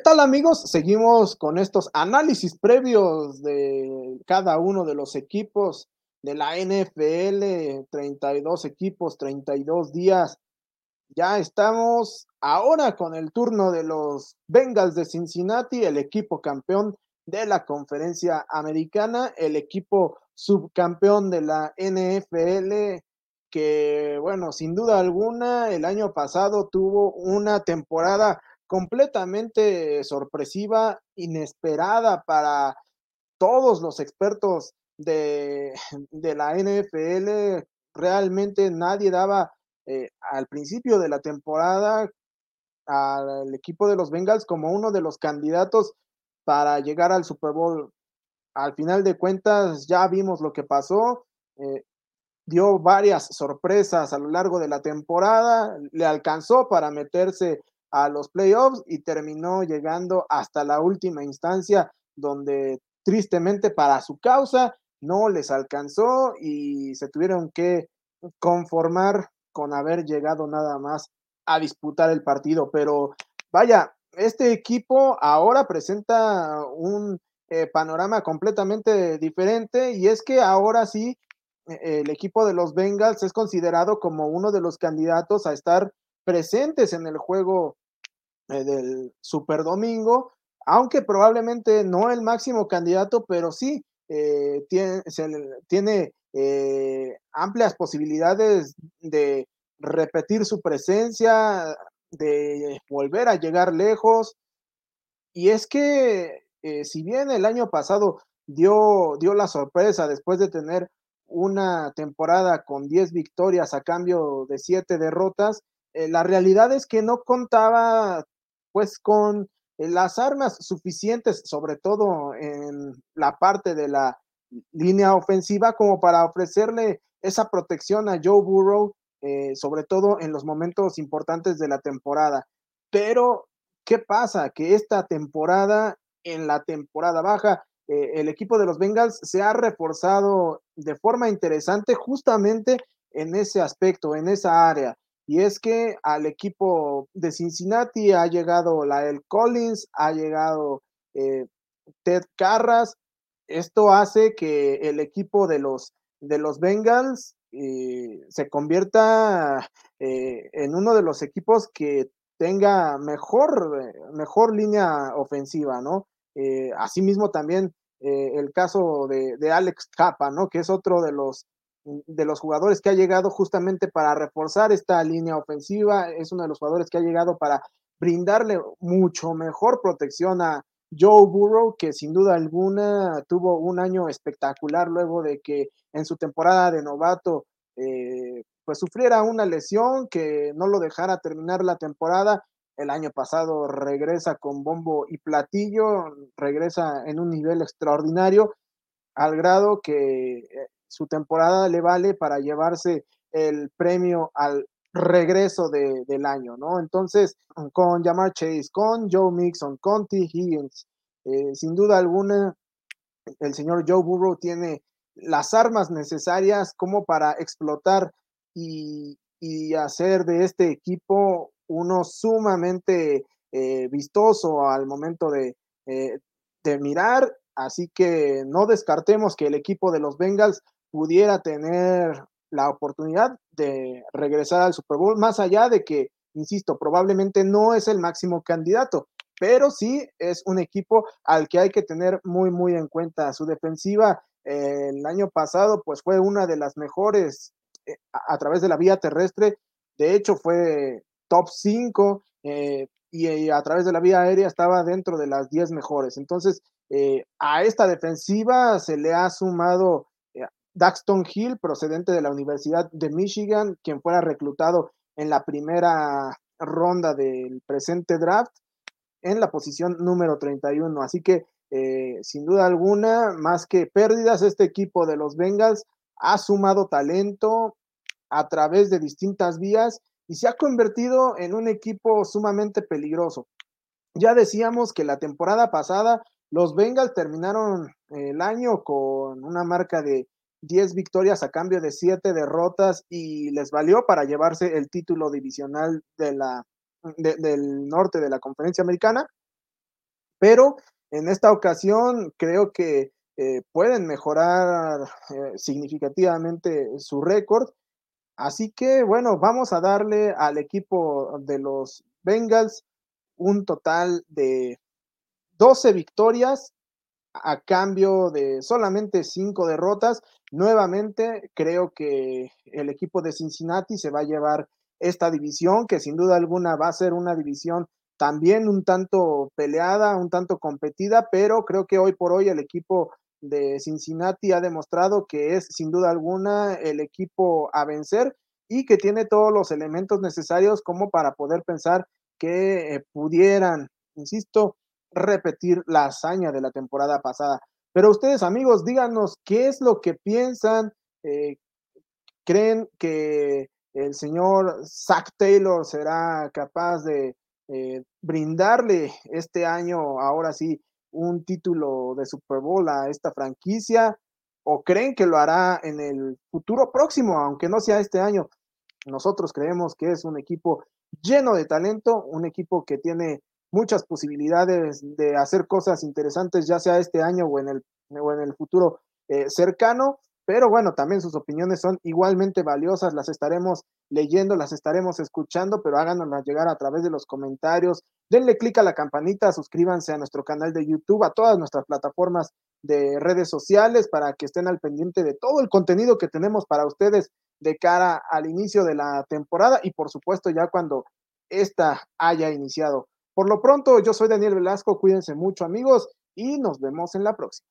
tal amigos? Seguimos con estos análisis previos de cada uno de los equipos de la NFL, 32 equipos, 32 días. Ya estamos ahora con el turno de los Bengals de Cincinnati, el equipo campeón de la conferencia americana, el equipo subcampeón de la NFL, que bueno, sin duda alguna, el año pasado tuvo una temporada completamente sorpresiva, inesperada para todos los expertos de, la NFL. Realmente nadie daba eh, al principio de la temporada al equipo de los Bengals como uno de los candidatos para llegar al Super Bowl. Al final de cuentas ya vimos lo que pasó. Eh, dio varias sorpresas a lo largo de la temporada, le alcanzó para meterse a los playoffs y terminó llegando hasta la última instancia donde tristemente para su causa no les alcanzó y se tuvieron que conformar con haber llegado nada más a disputar el partido. Pero vaya, este equipo ahora presenta un eh, panorama completamente diferente y es que ahora sí eh, el equipo de los Bengals es considerado como uno de los candidatos a estar presentes en el juego eh, del Super Domingo, aunque probablemente no el máximo candidato, pero sí eh, tiene, tiene eh, amplias posibilidades de repetir su presencia, de volver a llegar lejos. Y es que si bien el año pasado dio, dio la sorpresa después de tener una temporada con 10 victorias a cambio de 7 derrotas, la realidad es que no contaba pues con eh, las armas suficientes, sobre todo en la parte de la línea ofensiva, como para ofrecerle esa protección a Joe Burrow, eh, sobre todo en los momentos importantes de la temporada. Pero, ¿qué pasa? Que esta temporada, en la temporada baja, eh, el equipo de los Bengals se ha reforzado de forma interesante justamente en ese aspecto, en esa área. Y es que al equipo de Cincinnati ha llegado Lael Collins, ha llegado eh, Ted Carras. Esto hace que el equipo de los, de los Bengals eh, se convierta eh, en uno de los equipos que tenga mejor, mejor línea ofensiva, ¿no? asimismo también el caso de, de Alex Capa, ¿no? Que es otro de los de los jugadores que ha llegado justamente para reforzar esta línea ofensiva, es uno de los jugadores que ha llegado para brindarle mucho mejor protección a Joe Burrow, que sin duda alguna tuvo un año espectacular luego de que en su temporada de novato eh, pues sufriera una lesión que no lo dejara terminar la temporada. El año pasado regresa con bombo y platillo, regresa en un nivel extraordinario, al grado que eh, su temporada le vale para llevarse el premio al regreso del año, ¿no? Entonces, con Jamar Chase, con Joe Mixon, con T. Higgins, eh, sin duda alguna, el señor Joe Burrow tiene las armas necesarias como para explotar y, hacer de este equipo uno sumamente eh, vistoso al momento de, eh, de mirar. Así que no descartemos que el equipo de los Bengals pudiera tener la oportunidad de regresar al Super Bowl, más allá de que, insisto, probablemente no es el máximo candidato, pero sí es un equipo al que hay que tener muy, muy en cuenta. Su defensiva eh, el año pasado, pues fue una de las mejores eh, a, través de la vía terrestre, de hecho fue top 5 eh, y, a través de la vía aérea estaba dentro de las 10 mejores. Entonces, a esta defensiva se le ha sumado Daxton Hill, procedente de la Universidad de Michigan, quien fuera reclutado en la primera ronda del presente draft en la posición número 31. Así que, eh, sin duda alguna, más que pérdidas, este equipo de los Bengals ha sumado talento a través de distintas vías y se ha convertido en un equipo sumamente peligroso. Ya decíamos que la temporada pasada los Bengals terminaron el año con una marca de 10 victorias a cambio de 7 derrotas y les valió para llevarse el título divisional de la, del norte de la conferencia americana. Pero en esta ocasión creo que eh, pueden mejorar eh, significativamente su récord. Así que bueno, vamos a darle al equipo de los Bengals un total de 12 victorias a cambio de solamente 5 derrotas. Nuevamente creo que el equipo de Cincinnati se va a llevar esta división, que sin duda alguna va a ser una división también un tanto peleada, un tanto competida, pero creo que hoy por hoy el equipo de Cincinnati ha demostrado que es sin duda alguna el equipo a vencer y que tiene todos los elementos necesarios como para poder pensar que eh, pudieran, insisto, repetir la hazaña de la temporada pasada. Pero ustedes amigos, díganos qué es lo que piensan, eh, creen que el señor Zach Taylor será capaz de eh, brindarle este año, ahora sí, un título de Super Bowl a esta franquicia o creen que lo hará en el futuro próximo, aunque no sea este año. Nosotros creemos que es un equipo lleno de talento, un equipo que tiene muchas posibilidades de hacer cosas interesantes, ya sea este año o en el, o en el futuro eh, cercano. Pero bueno, también sus opiniones son igualmente valiosas, las estaremos leyendo, las estaremos escuchando, pero háganoslas llegar a través de los comentarios. Denle clic a la campanita, suscríbanse a nuestro canal de YouTube, a todas nuestras plataformas de redes sociales para que estén al pendiente de todo el contenido que tenemos para ustedes de cara al inicio de la temporada y por supuesto ya cuando esta haya iniciado. Por lo pronto, yo soy Daniel Velasco, cuídense mucho amigos y nos vemos en la próxima.